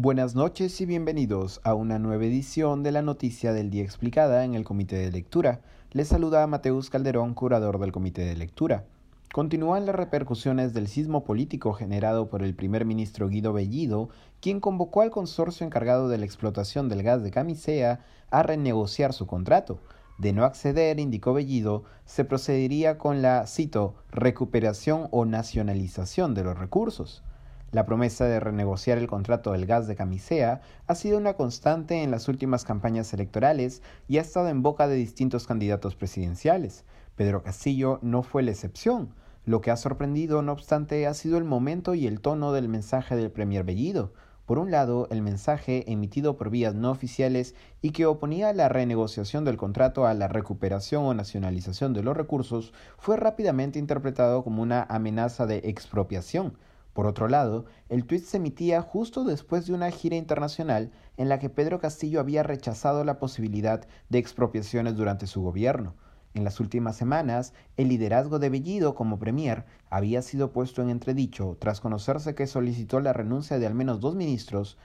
Buenas noches y bienvenidos a una nueva edición de la Noticia del Día Explicada en el Comité de Lectura. Les saluda Mateus Calderón, curador del Comité de Lectura. Continúan las repercusiones del sismo político generado por el primer ministro Guido Bellido, quien convocó al consorcio encargado de la explotación del gas de camisea a renegociar su contrato. De no acceder, indicó Bellido, se procedería con la, cito, recuperación o nacionalización de los recursos. La promesa de renegociar el contrato del gas de camisea ha sido una constante en las últimas campañas electorales y ha estado en boca de distintos candidatos presidenciales. Pedro Castillo no fue la excepción. Lo que ha sorprendido, no obstante, ha sido el momento y el tono del mensaje del Premier Bellido. Por un lado, el mensaje emitido por vías no oficiales y que oponía la renegociación del contrato a la recuperación o nacionalización de los recursos fue rápidamente interpretado como una amenaza de expropiación por otro lado, el tuit se emitía justo después de una gira internacional en la que Pedro Castillo había rechazado la posibilidad de expropiaciones durante su gobierno. En las últimas semanas, el liderazgo de Bellido como premier había sido puesto en entredicho tras conocerse que solicitó la renuncia de al menos dos ministros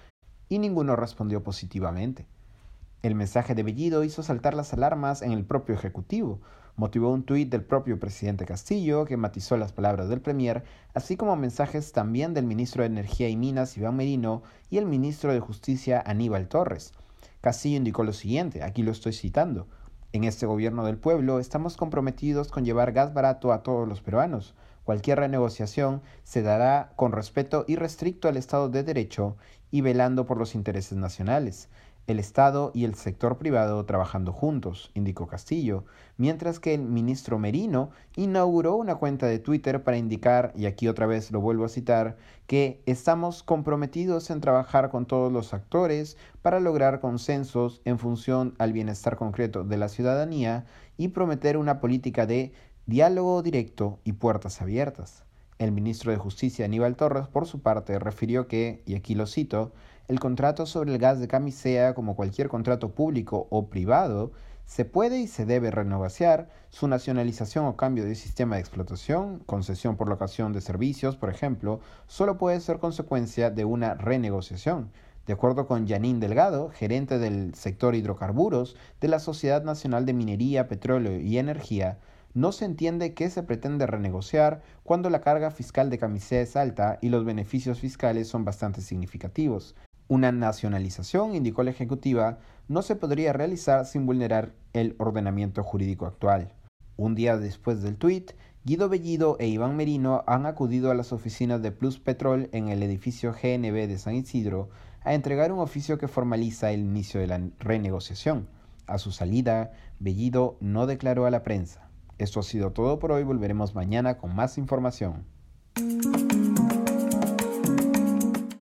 y ninguno respondió positivamente. El mensaje de Bellido hizo saltar las alarmas en el propio Ejecutivo, motivó un tuit del propio presidente Castillo que matizó las palabras del Premier, así como mensajes también del ministro de Energía y Minas Iván Merino y el ministro de Justicia Aníbal Torres. Castillo indicó lo siguiente, aquí lo estoy citando. En este gobierno del pueblo estamos comprometidos con llevar gas barato a todos los peruanos. Cualquier renegociación se dará con respeto irrestricto al Estado de Derecho y velando por los intereses nacionales el Estado y el sector privado trabajando juntos, indicó Castillo, mientras que el ministro Merino inauguró una cuenta de Twitter para indicar, y aquí otra vez lo vuelvo a citar, que estamos comprometidos en trabajar con todos los actores para lograr consensos en función al bienestar concreto de la ciudadanía y prometer una política de diálogo directo y puertas abiertas. El ministro de Justicia Aníbal Torres, por su parte, refirió que, y aquí lo cito, el contrato sobre el gas de camisea, como cualquier contrato público o privado, se puede y se debe renegociar su nacionalización o cambio de sistema de explotación, concesión por locación de servicios, por ejemplo, solo puede ser consecuencia de una renegociación. De acuerdo con Janine Delgado, gerente del sector hidrocarburos de la Sociedad Nacional de Minería, Petróleo y Energía, no se entiende qué se pretende renegociar cuando la carga fiscal de camisea es alta y los beneficios fiscales son bastante significativos. Una nacionalización, indicó la Ejecutiva, no se podría realizar sin vulnerar el ordenamiento jurídico actual. Un día después del tuit, Guido Bellido e Iván Merino han acudido a las oficinas de Plus Petrol en el edificio GNB de San Isidro a entregar un oficio que formaliza el inicio de la renegociación. A su salida, Bellido no declaró a la prensa. Esto ha sido todo por hoy, volveremos mañana con más información.